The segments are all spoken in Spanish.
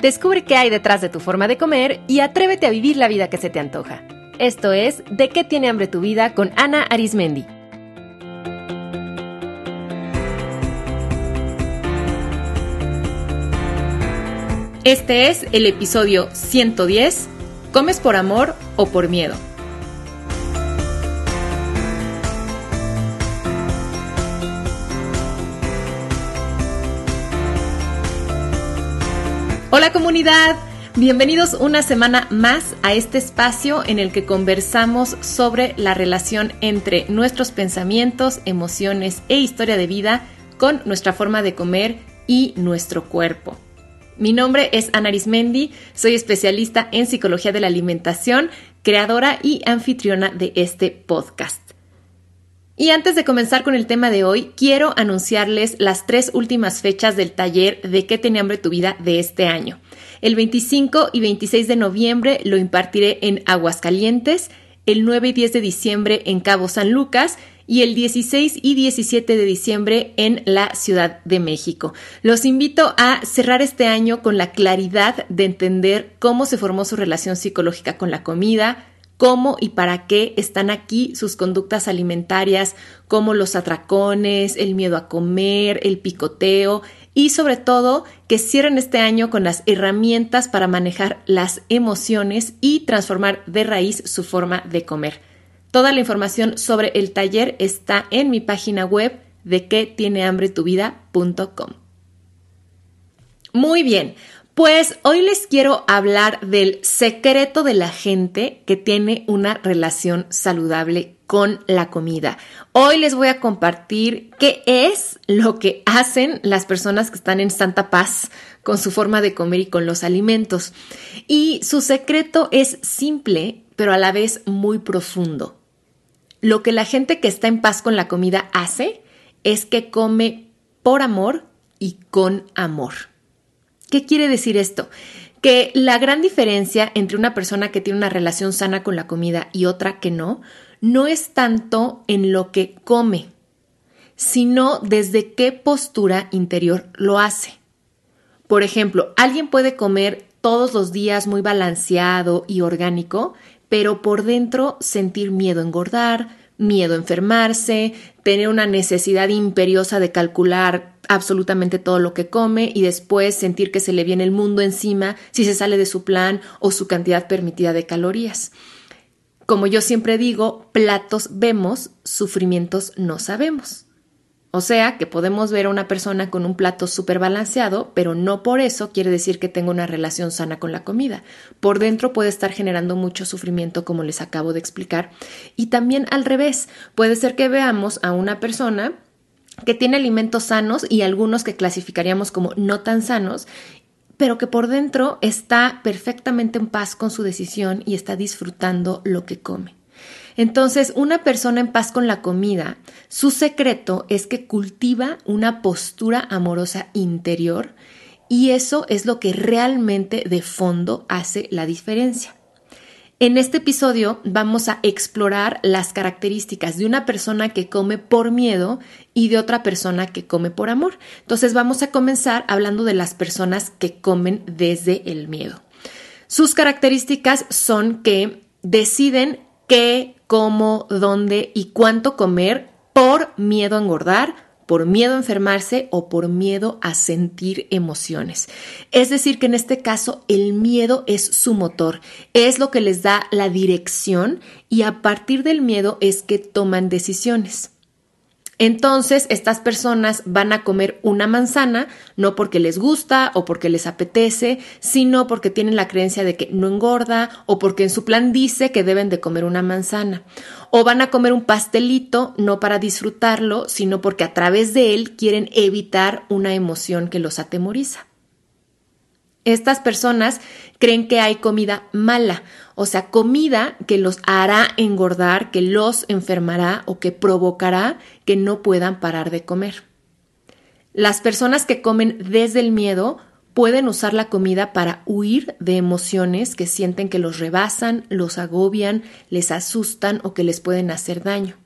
Descubre qué hay detrás de tu forma de comer y atrévete a vivir la vida que se te antoja. Esto es De qué tiene hambre tu vida con Ana Arismendi. Este es el episodio 110, ¿Comes por amor o por miedo? Hola comunidad, bienvenidos una semana más a este espacio en el que conversamos sobre la relación entre nuestros pensamientos, emociones e historia de vida con nuestra forma de comer y nuestro cuerpo. Mi nombre es Ana Arismendi, soy especialista en psicología de la alimentación, creadora y anfitriona de este podcast. Y antes de comenzar con el tema de hoy, quiero anunciarles las tres últimas fechas del taller de qué tiene hambre tu vida de este año. El 25 y 26 de noviembre lo impartiré en Aguascalientes, el 9 y 10 de diciembre en Cabo San Lucas y el 16 y 17 de diciembre en la Ciudad de México. Los invito a cerrar este año con la claridad de entender cómo se formó su relación psicológica con la comida, cómo y para qué están aquí sus conductas alimentarias, como los atracones, el miedo a comer, el picoteo y sobre todo que cierren este año con las herramientas para manejar las emociones y transformar de raíz su forma de comer. Toda la información sobre el taller está en mi página web de que tiene hambre tu vida.com. Muy bien, pues hoy les quiero hablar del secreto de la gente que tiene una relación saludable con la comida. Hoy les voy a compartir qué es lo que hacen las personas que están en santa paz con su forma de comer y con los alimentos. Y su secreto es simple, pero a la vez muy profundo. Lo que la gente que está en paz con la comida hace es que come por amor y con amor. ¿Qué quiere decir esto? Que la gran diferencia entre una persona que tiene una relación sana con la comida y otra que no, no es tanto en lo que come, sino desde qué postura interior lo hace. Por ejemplo, alguien puede comer todos los días muy balanceado y orgánico, pero por dentro sentir miedo a engordar, miedo a enfermarse, tener una necesidad imperiosa de calcular absolutamente todo lo que come y después sentir que se le viene el mundo encima si se sale de su plan o su cantidad permitida de calorías. Como yo siempre digo, platos vemos, sufrimientos no sabemos. O sea que podemos ver a una persona con un plato súper balanceado, pero no por eso quiere decir que tenga una relación sana con la comida. Por dentro puede estar generando mucho sufrimiento, como les acabo de explicar. Y también al revés, puede ser que veamos a una persona que tiene alimentos sanos y algunos que clasificaríamos como no tan sanos, pero que por dentro está perfectamente en paz con su decisión y está disfrutando lo que come. Entonces, una persona en paz con la comida, su secreto es que cultiva una postura amorosa interior y eso es lo que realmente de fondo hace la diferencia. En este episodio vamos a explorar las características de una persona que come por miedo y de otra persona que come por amor. Entonces vamos a comenzar hablando de las personas que comen desde el miedo. Sus características son que deciden qué, cómo, dónde y cuánto comer por miedo a engordar, por miedo a enfermarse o por miedo a sentir emociones. Es decir, que en este caso el miedo es su motor, es lo que les da la dirección y a partir del miedo es que toman decisiones. Entonces, estas personas van a comer una manzana no porque les gusta o porque les apetece, sino porque tienen la creencia de que no engorda o porque en su plan dice que deben de comer una manzana. O van a comer un pastelito no para disfrutarlo, sino porque a través de él quieren evitar una emoción que los atemoriza. Estas personas creen que hay comida mala, o sea, comida que los hará engordar, que los enfermará o que provocará que no puedan parar de comer. Las personas que comen desde el miedo pueden usar la comida para huir de emociones que sienten que los rebasan, los agobian, les asustan o que les pueden hacer daño.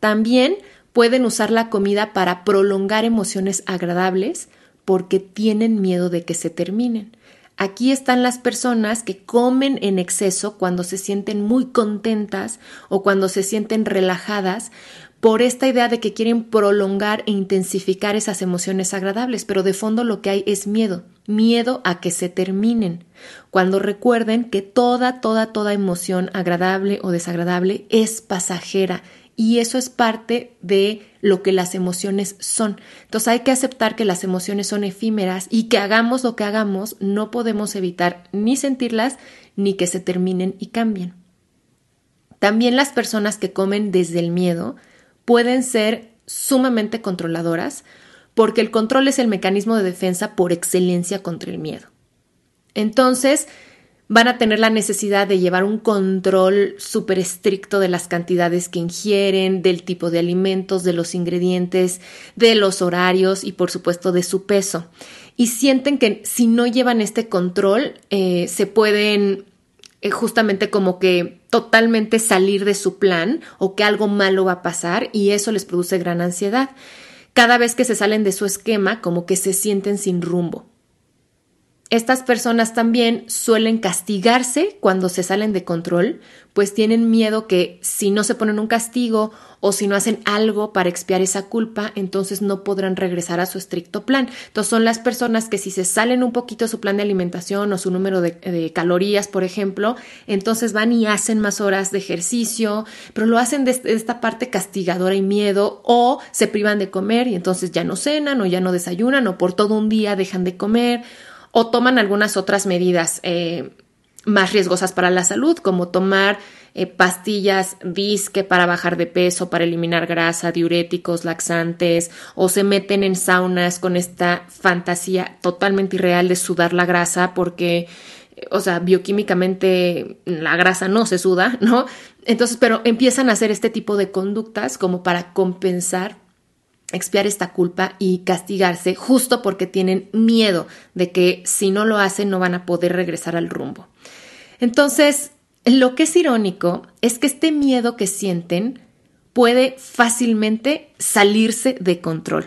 También pueden usar la comida para prolongar emociones agradables porque tienen miedo de que se terminen. Aquí están las personas que comen en exceso cuando se sienten muy contentas o cuando se sienten relajadas por esta idea de que quieren prolongar e intensificar esas emociones agradables, pero de fondo lo que hay es miedo, miedo a que se terminen, cuando recuerden que toda, toda, toda emoción agradable o desagradable es pasajera y eso es parte de lo que las emociones son. Entonces hay que aceptar que las emociones son efímeras y que hagamos lo que hagamos, no podemos evitar ni sentirlas ni que se terminen y cambien. También las personas que comen desde el miedo pueden ser sumamente controladoras porque el control es el mecanismo de defensa por excelencia contra el miedo. Entonces, van a tener la necesidad de llevar un control súper estricto de las cantidades que ingieren, del tipo de alimentos, de los ingredientes, de los horarios y por supuesto de su peso. Y sienten que si no llevan este control, eh, se pueden eh, justamente como que totalmente salir de su plan o que algo malo va a pasar y eso les produce gran ansiedad. Cada vez que se salen de su esquema, como que se sienten sin rumbo. Estas personas también suelen castigarse cuando se salen de control, pues tienen miedo que si no se ponen un castigo o si no hacen algo para expiar esa culpa, entonces no podrán regresar a su estricto plan. Entonces son las personas que si se salen un poquito su plan de alimentación o su número de, calorías, por ejemplo, entonces van y hacen más horas de ejercicio, pero lo hacen de esta parte castigadora y miedo o se privan de comer y entonces ya no cenan o ya no desayunan o por todo un día dejan de comer o toman algunas otras medidas eh, más riesgosas para la salud, como tomar eh, pastillas disque para bajar de peso, para eliminar grasa, diuréticos, laxantes, o se meten en saunas con esta fantasía totalmente irreal de sudar la grasa porque eh, o sea, bioquímicamente la grasa no se suda, ¿no? Entonces, pero empiezan a hacer este tipo de conductas como para compensar expiar esta culpa y castigarse justo porque tienen miedo de que si no lo hacen no van a poder regresar al rumbo. Entonces, lo que es irónico es que este miedo que sienten puede fácilmente salirse de control.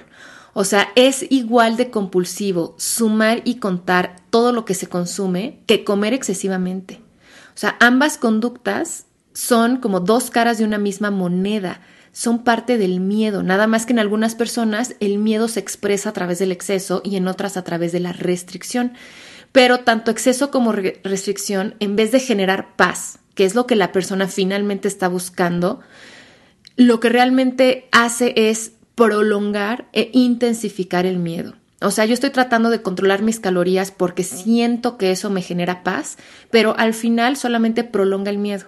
O sea, es igual de compulsivo sumar y contar todo lo que se consume que comer excesivamente. O sea, ambas conductas son como dos caras de una misma moneda son parte del miedo, nada más que en algunas personas el miedo se expresa a través del exceso y en otras a través de la restricción. Pero tanto exceso como restricción, en vez de generar paz, que es lo que la persona finalmente está buscando, lo que realmente hace es prolongar e intensificar el miedo. O sea, yo estoy tratando de controlar mis calorías porque siento que eso me genera paz, pero al final solamente prolonga el miedo.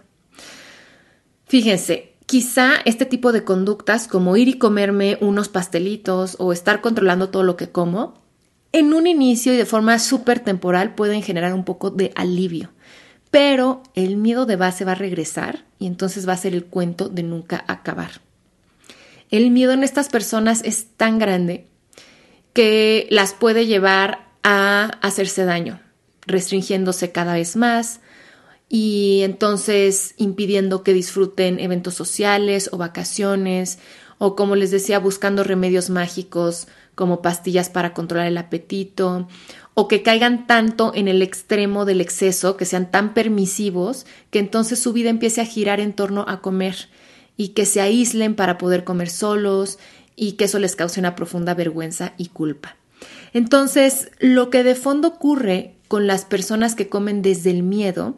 Fíjense, Quizá este tipo de conductas, como ir y comerme unos pastelitos o estar controlando todo lo que como, en un inicio y de forma súper temporal pueden generar un poco de alivio. Pero el miedo de base va a regresar y entonces va a ser el cuento de nunca acabar. El miedo en estas personas es tan grande que las puede llevar a hacerse daño, restringiéndose cada vez más, y entonces impidiendo que disfruten eventos sociales o vacaciones o como les decía buscando remedios mágicos como pastillas para controlar el apetito o que caigan tanto en el extremo del exceso, que sean tan permisivos, que entonces su vida empiece a girar en torno a comer y que se aíslen para poder comer solos y que eso les cause una profunda vergüenza y culpa. Entonces, lo que de fondo ocurre con las personas que comen desde el miedo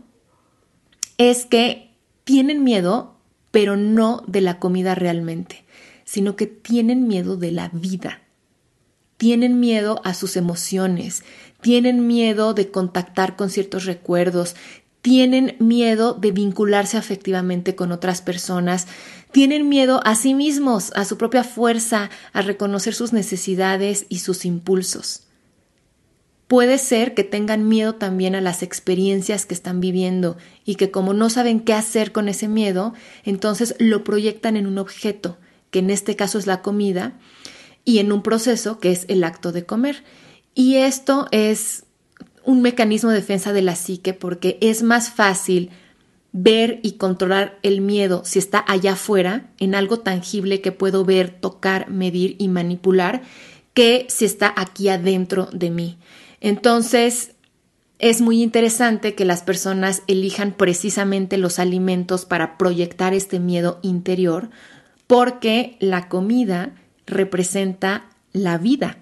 es que tienen miedo, pero no de la comida realmente, sino que tienen miedo de la vida. Tienen miedo a sus emociones, tienen miedo de contactar con ciertos recuerdos, tienen miedo de vincularse afectivamente con otras personas, tienen miedo a sí mismos, a su propia fuerza, a reconocer sus necesidades y sus impulsos. Puede ser que tengan miedo también a las experiencias que están viviendo y que como no saben qué hacer con ese miedo, entonces lo proyectan en un objeto, que en este caso es la comida, y en un proceso que es el acto de comer. Y esto es un mecanismo de defensa de la psique porque es más fácil ver y controlar el miedo si está allá afuera, en algo tangible que puedo ver, tocar, medir y manipular, que si está aquí adentro de mí. Entonces, es muy interesante que las personas elijan precisamente los alimentos para proyectar este miedo interior porque la comida representa la vida.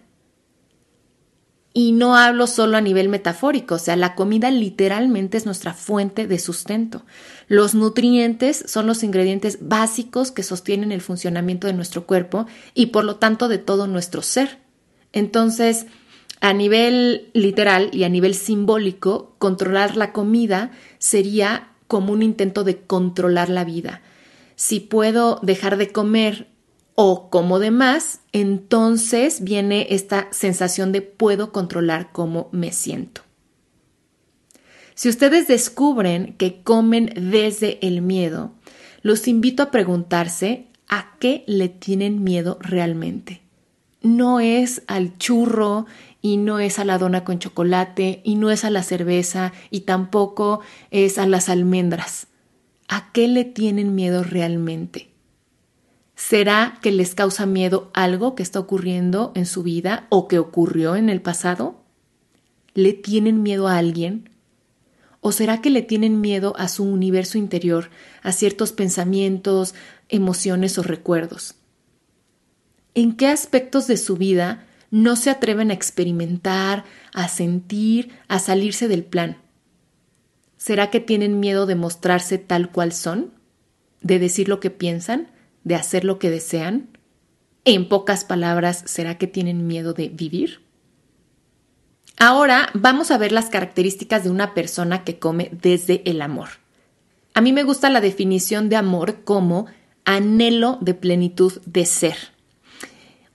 Y no hablo solo a nivel metafórico, o sea, la comida literalmente es nuestra fuente de sustento. Los nutrientes son los ingredientes básicos que sostienen el funcionamiento de nuestro cuerpo y por lo tanto de todo nuestro ser. Entonces, a nivel literal y a nivel simbólico, controlar la comida sería como un intento de controlar la vida. Si puedo dejar de comer o como de más, entonces viene esta sensación de puedo controlar cómo me siento. Si ustedes descubren que comen desde el miedo, los invito a preguntarse a qué le tienen miedo realmente. No es al churro y no es a la dona con chocolate y no es a la cerveza y tampoco es a las almendras. ¿A qué le tienen miedo realmente? ¿Será que les causa miedo algo que está ocurriendo en su vida o que ocurrió en el pasado? ¿Le tienen miedo a alguien? ¿O será que le tienen miedo a su universo interior, a ciertos pensamientos, emociones o recuerdos? ¿En qué aspectos de su vida no se atreven a experimentar, a sentir, a salirse del plan? ¿Será que tienen miedo de mostrarse tal cual son? ¿De decir lo que piensan? de hacer lo que desean? En pocas palabras, ¿será que tienen miedo de vivir? Ahora vamos a ver las características de una persona que come desde el amor. A mí me gusta la definición de amor como anhelo de plenitud de ser.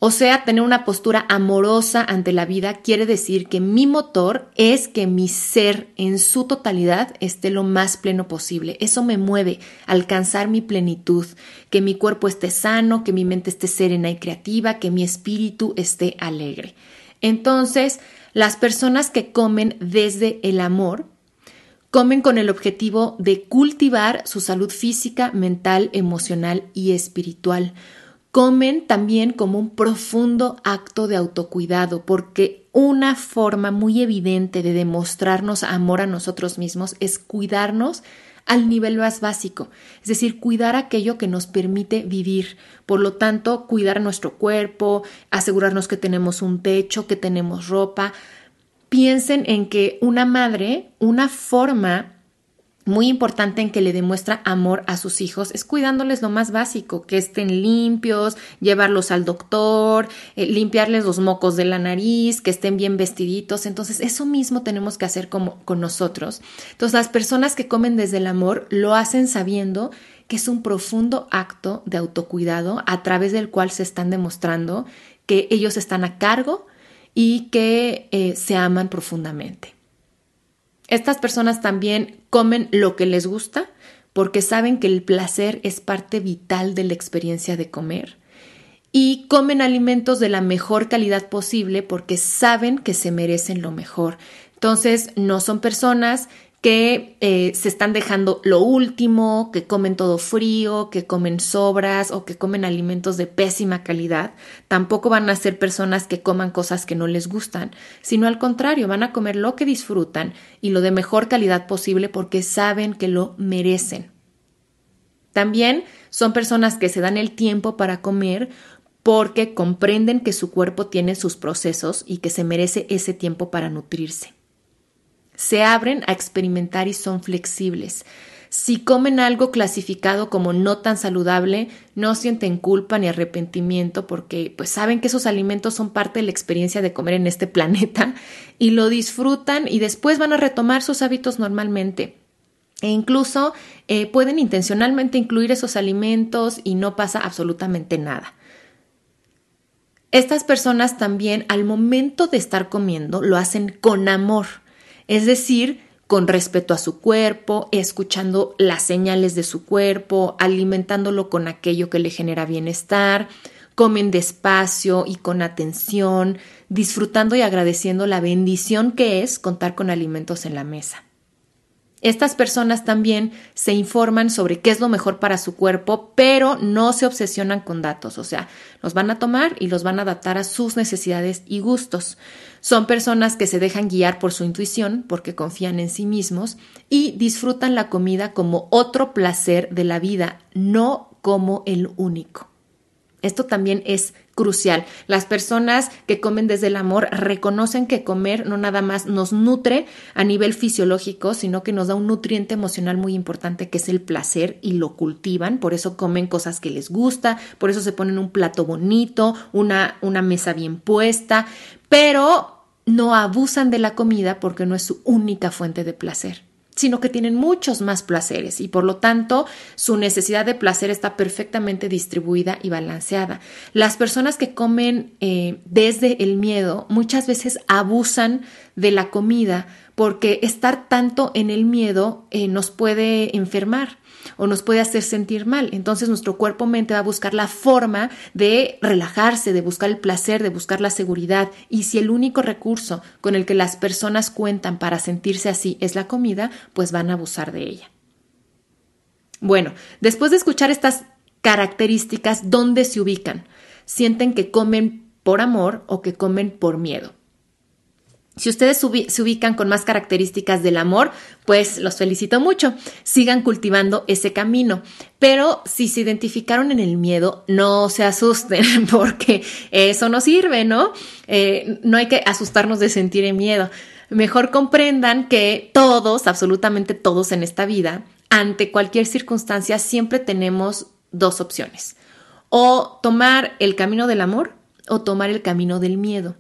O sea, tener una postura amorosa ante la vida quiere decir que mi motor es que mi ser en su totalidad esté lo más pleno posible. Eso me mueve a alcanzar mi plenitud, que mi cuerpo esté sano, que mi mente esté serena y creativa, que mi espíritu esté alegre. Entonces, las personas que comen desde el amor, comen con el objetivo de cultivar su salud física, mental, emocional y espiritual comen también como un profundo acto de autocuidado, porque una forma muy evidente de demostrarnos amor a nosotros mismos es cuidarnos al nivel más básico, es decir, cuidar aquello que nos permite vivir. Por lo tanto, cuidar nuestro cuerpo, asegurarnos que tenemos un techo, que tenemos ropa. Piensen en que una madre, una forma muy importante en que le demuestra amor a sus hijos es cuidándoles lo más básico, que estén limpios, llevarlos al doctor, eh, limpiarles los mocos de la nariz, que estén bien vestiditos. Entonces, eso mismo tenemos que hacer como con nosotros. Entonces, las personas que comen desde el amor lo hacen sabiendo que es un profundo acto de autocuidado a través del cual se están demostrando que ellos están a cargo y que eh, se aman profundamente. Estas personas también comen lo que les gusta porque saben que el placer es parte vital de la experiencia de comer y comen alimentos de la mejor calidad posible porque saben que se merecen lo mejor. Entonces, no son personas que eh, se están dejando lo último, que comen todo frío, que comen sobras o que comen alimentos de pésima calidad. Tampoco van a ser personas que coman cosas que no les gustan, sino al contrario, van a comer lo que disfrutan y lo de mejor calidad posible porque saben que lo merecen. También son personas que se dan el tiempo para comer porque comprenden que su cuerpo tiene sus procesos y que se merece ese tiempo para nutrirse se abren a experimentar y son flexibles. Si comen algo clasificado como no tan saludable, no sienten culpa ni arrepentimiento porque pues saben que esos alimentos son parte de la experiencia de comer en este planeta y lo disfrutan y después van a retomar sus hábitos normalmente. E incluso eh, pueden intencionalmente incluir esos alimentos y no pasa absolutamente nada. Estas personas también al momento de estar comiendo lo hacen con amor es decir, con respeto a su cuerpo, escuchando las señales de su cuerpo, alimentándolo con aquello que le genera bienestar, comen despacio y con atención, disfrutando y agradeciendo la bendición que es contar con alimentos en la mesa. Estas personas también se informan sobre qué es lo mejor para su cuerpo, pero no se obsesionan con datos, o sea, los van a tomar y los van a adaptar a sus necesidades y gustos. Son personas que se dejan guiar por su intuición porque confían en sí mismos y disfrutan la comida como otro placer de la vida, no como el único. Esto también es crucial. Las personas que comen desde el amor reconocen que comer no nada más nos nutre a nivel fisiológico, sino que nos da un nutriente emocional muy importante que es el placer y lo cultivan, por eso comen cosas que les gusta, por eso se ponen un plato bonito, una, una mesa bien puesta, pero no abusan de la comida porque no es su única fuente de placer sino que tienen muchos más placeres y por lo tanto su necesidad de placer está perfectamente distribuida y balanceada. Las personas que comen eh, desde el miedo muchas veces abusan de la comida porque estar tanto en el miedo eh, nos puede enfermar o nos puede hacer sentir mal. Entonces nuestro cuerpo-mente va a buscar la forma de relajarse, de buscar el placer, de buscar la seguridad. Y si el único recurso con el que las personas cuentan para sentirse así es la comida, pues van a abusar de ella. Bueno, después de escuchar estas características, ¿dónde se ubican? ¿Sienten que comen por amor o que comen por miedo? Si ustedes se ubican con más características del amor, pues los felicito mucho. Sigan cultivando ese camino. Pero si se identificaron en el miedo, no se asusten porque eso no sirve, ¿no? Eh, no hay que asustarnos de sentir el miedo. Mejor comprendan que todos, absolutamente todos en esta vida, ante cualquier circunstancia, siempre tenemos dos opciones. O tomar el camino del amor o tomar el camino del miedo.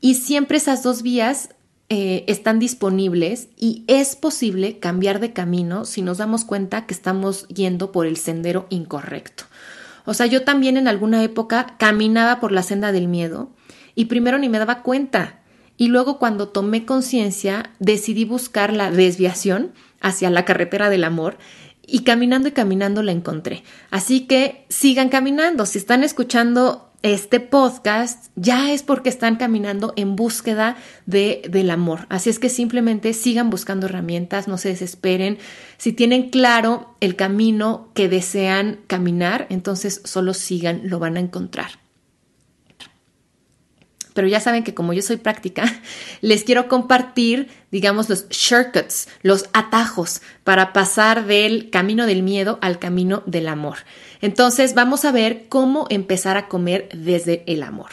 Y siempre esas dos vías eh, están disponibles y es posible cambiar de camino si nos damos cuenta que estamos yendo por el sendero incorrecto. O sea, yo también en alguna época caminaba por la senda del miedo y primero ni me daba cuenta. Y luego cuando tomé conciencia decidí buscar la desviación hacia la carretera del amor y caminando y caminando la encontré. Así que sigan caminando. Si están escuchando este podcast ya es porque están caminando en búsqueda de, del amor. Así es que simplemente sigan buscando herramientas, no se desesperen. Si tienen claro el camino que desean caminar, entonces solo sigan, lo van a encontrar. Pero ya saben que como yo soy práctica, les quiero compartir, digamos, los shortcuts, los atajos para pasar del camino del miedo al camino del amor. Entonces vamos a ver cómo empezar a comer desde el amor.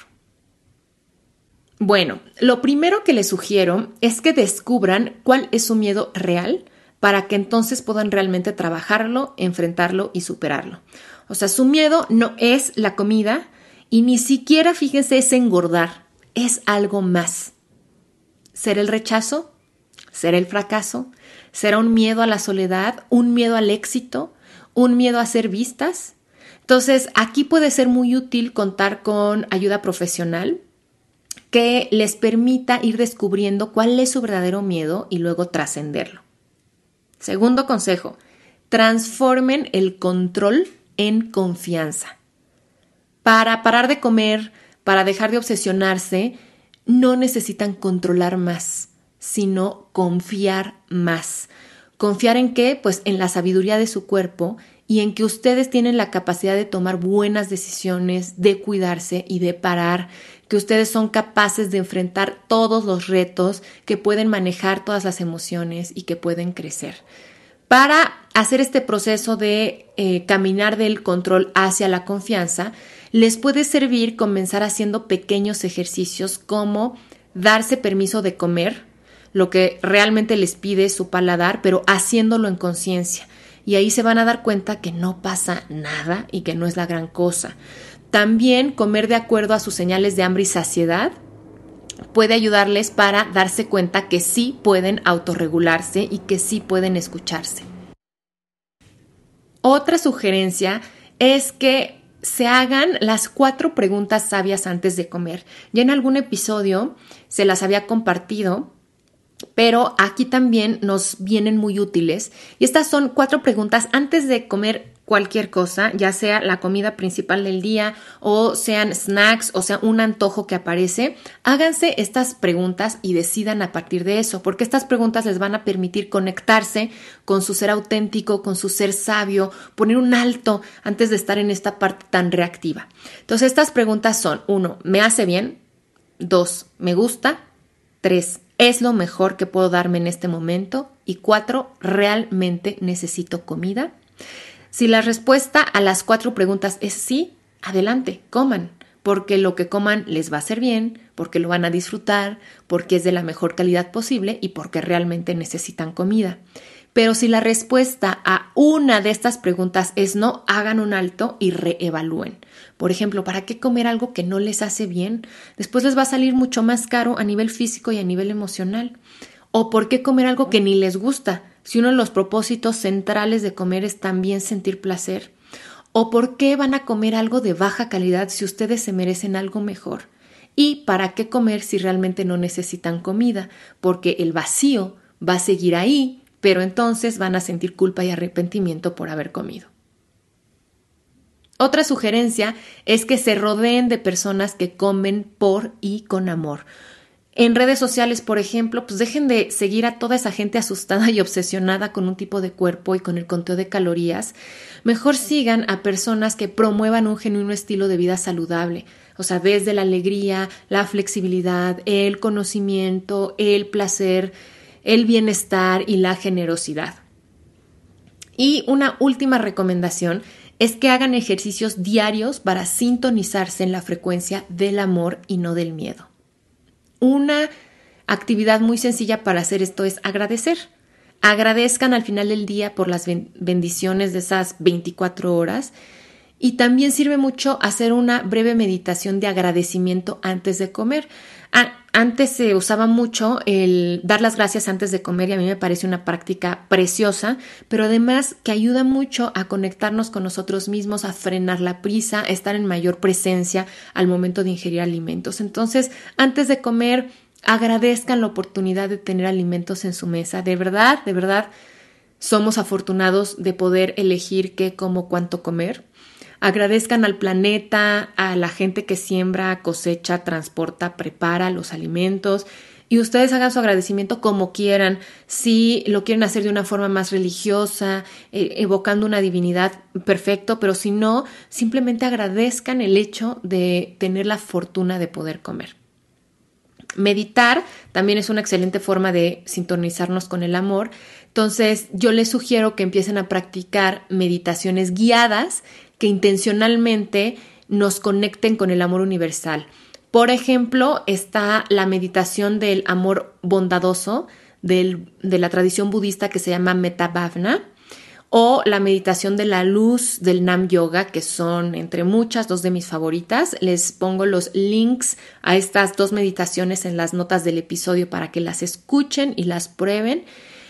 Bueno, lo primero que les sugiero es que descubran cuál es su miedo real para que entonces puedan realmente trabajarlo, enfrentarlo y superarlo. O sea, su miedo no es la comida y ni siquiera, fíjense, es engordar, es algo más. ¿Será el rechazo? ¿Será el fracaso? ¿Será un miedo a la soledad? ¿Un miedo al éxito? ¿Un miedo a ser vistas? Entonces, aquí puede ser muy útil contar con ayuda profesional que les permita ir descubriendo cuál es su verdadero miedo y luego trascenderlo. Segundo consejo, transformen el control en confianza. Para parar de comer, para dejar de obsesionarse, no necesitan controlar más, sino confiar más. ¿Confiar en qué? Pues en la sabiduría de su cuerpo y en que ustedes tienen la capacidad de tomar buenas decisiones, de cuidarse y de parar, que ustedes son capaces de enfrentar todos los retos, que pueden manejar todas las emociones y que pueden crecer. Para hacer este proceso de eh, caminar del control hacia la confianza, les puede servir comenzar haciendo pequeños ejercicios como darse permiso de comer, lo que realmente les pide su paladar, pero haciéndolo en conciencia y ahí se van a dar cuenta que no pasa nada y que no es la gran cosa. También comer de acuerdo a sus señales de hambre y saciedad puede ayudarles para darse cuenta que sí pueden autorregularse y que sí pueden escucharse. Otra sugerencia es que se hagan las cuatro preguntas sabias antes de comer. Ya en algún episodio se las había compartido pero aquí también nos vienen muy útiles. Y estas son cuatro preguntas antes de comer cualquier cosa, ya sea la comida principal del día o sean snacks o sea un antojo que aparece, háganse estas preguntas y decidan a partir de eso, porque estas preguntas les van a permitir conectarse con su ser auténtico, con su ser sabio, poner un alto antes de estar en esta parte tan reactiva. Entonces estas preguntas son, uno, ¿me hace bien? Dos, ¿me gusta? Tres, ¿es lo mejor que puedo darme en este momento? Y cuatro, ¿realmente necesito comida? Si la respuesta a las cuatro preguntas es sí, adelante, coman, porque lo que coman les va a hacer bien, porque lo van a disfrutar, porque es de la mejor calidad posible y porque realmente necesitan comida. Pero si la respuesta a una de estas preguntas es no, hagan un alto y reevalúen. Por ejemplo, ¿para qué comer algo que no les hace bien? Después les va a salir mucho más caro a nivel físico y a nivel emocional. ¿O por qué comer algo que ni les gusta? Si uno de los propósitos centrales de comer es también sentir placer? ¿O por qué van a comer algo de baja calidad si ustedes se merecen algo mejor? ¿Y para qué comer si realmente no necesitan comida? Porque el vacío va a seguir ahí, pero entonces van a sentir culpa y arrepentimiento por haber comido. Otra sugerencia es que se rodeen de personas que comen por y con amor. En redes sociales, por ejemplo, pues dejen de seguir a toda esa gente asustada y obsesionada con un tipo de cuerpo y con el conteo de calorías. Mejor sigan a personas que promuevan un genuino estilo de vida saludable. O sea, desde la alegría, la flexibilidad, el conocimiento, el placer, el bienestar y la generosidad. Y una última recomendación es que hagan ejercicios diarios para sintonizarse en la frecuencia del amor y no del miedo. Una actividad muy sencilla para hacer esto es agradecer. Agradezcan al final del día por las bendiciones de esas 24 horas. Y también sirve mucho hacer una breve meditación de agradecimiento antes de comer. Antes se usaba mucho el dar las gracias antes de comer y a mí me parece una práctica preciosa, pero además que ayuda mucho a conectarnos con nosotros mismos, a frenar la prisa, a estar en mayor presencia al momento de ingerir alimentos. Entonces, antes de comer, agradezcan la oportunidad de tener alimentos en su mesa. De verdad, de verdad, somos afortunados de poder elegir qué, cómo, cuánto comer. Agradezcan al planeta, a la gente que siembra, cosecha, transporta, prepara los alimentos y ustedes hagan su agradecimiento como quieran. Si lo quieren hacer de una forma más religiosa, eh, evocando una divinidad, perfecto, pero si no, simplemente agradezcan el hecho de tener la fortuna de poder comer. Meditar también es una excelente forma de sintonizarnos con el amor. Entonces, yo les sugiero que empiecen a practicar meditaciones guiadas que intencionalmente nos conecten con el amor universal. Por ejemplo, está la meditación del amor bondadoso de la tradición budista que se llama Metabhavna o la meditación de la luz del Nam Yoga, que son entre muchas dos de mis favoritas. Les pongo los links a estas dos meditaciones en las notas del episodio para que las escuchen y las prueben.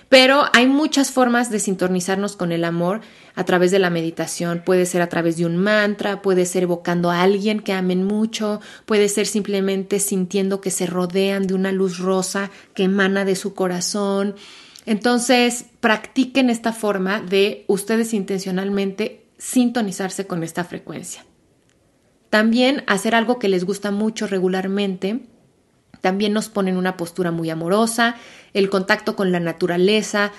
Pero hay muchas formas de sintonizarnos con el amor a través de la meditación. Puede ser a través de un mantra, puede ser evocando a alguien que amen mucho, puede ser simplemente sintiendo que se rodean de una luz rosa que emana de su corazón. Entonces, practiquen esta forma de ustedes intencionalmente sintonizarse con esta frecuencia. También hacer algo que les gusta mucho regularmente también nos pone en una postura muy amorosa, el contacto con la naturaleza,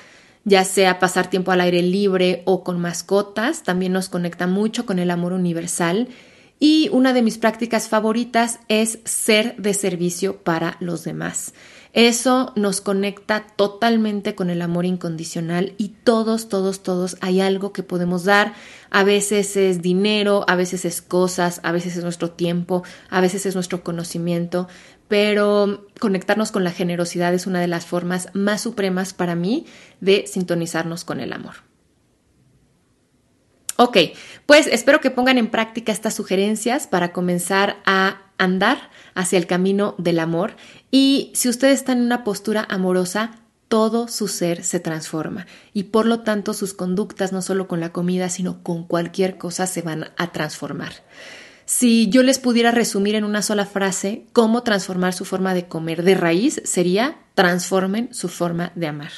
ya sea pasar tiempo al aire libre o con mascotas, también nos conecta mucho con el amor universal. Y una de mis prácticas favoritas es ser de servicio para los demás. Eso nos conecta totalmente con el amor incondicional y todos, todos, todos hay algo que podemos dar. A veces es dinero, a veces es cosas, a veces es nuestro tiempo, a veces es nuestro conocimiento, pero conectarnos con la generosidad es una de las formas más supremas para mí de sintonizarnos con el amor. Ok, pues espero que pongan en práctica estas sugerencias para comenzar a andar hacia el camino del amor y si ustedes están en una postura amorosa, todo su ser se transforma y por lo tanto sus conductas no solo con la comida, sino con cualquier cosa se van a transformar. Si yo les pudiera resumir en una sola frase cómo transformar su forma de comer de raíz, sería transformen su forma de amar.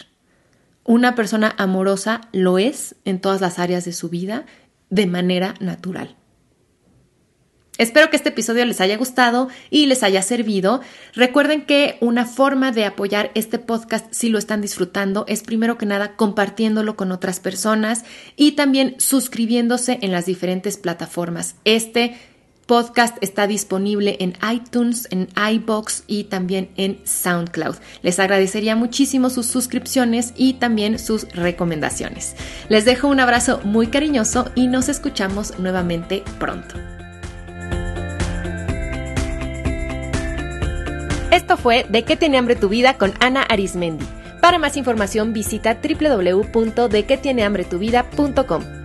Una persona amorosa lo es en todas las áreas de su vida de manera natural. Espero que este episodio les haya gustado y les haya servido. Recuerden que una forma de apoyar este podcast si lo están disfrutando es primero que nada compartiéndolo con otras personas y también suscribiéndose en las diferentes plataformas. Este podcast está disponible en iTunes, en iBox y también en SoundCloud. Les agradecería muchísimo sus suscripciones y también sus recomendaciones. Les dejo un abrazo muy cariñoso y nos escuchamos nuevamente pronto. Esto fue De qué tiene hambre tu vida con Ana Arismendi. Para más información visita www.dequetienehambretuvida.com.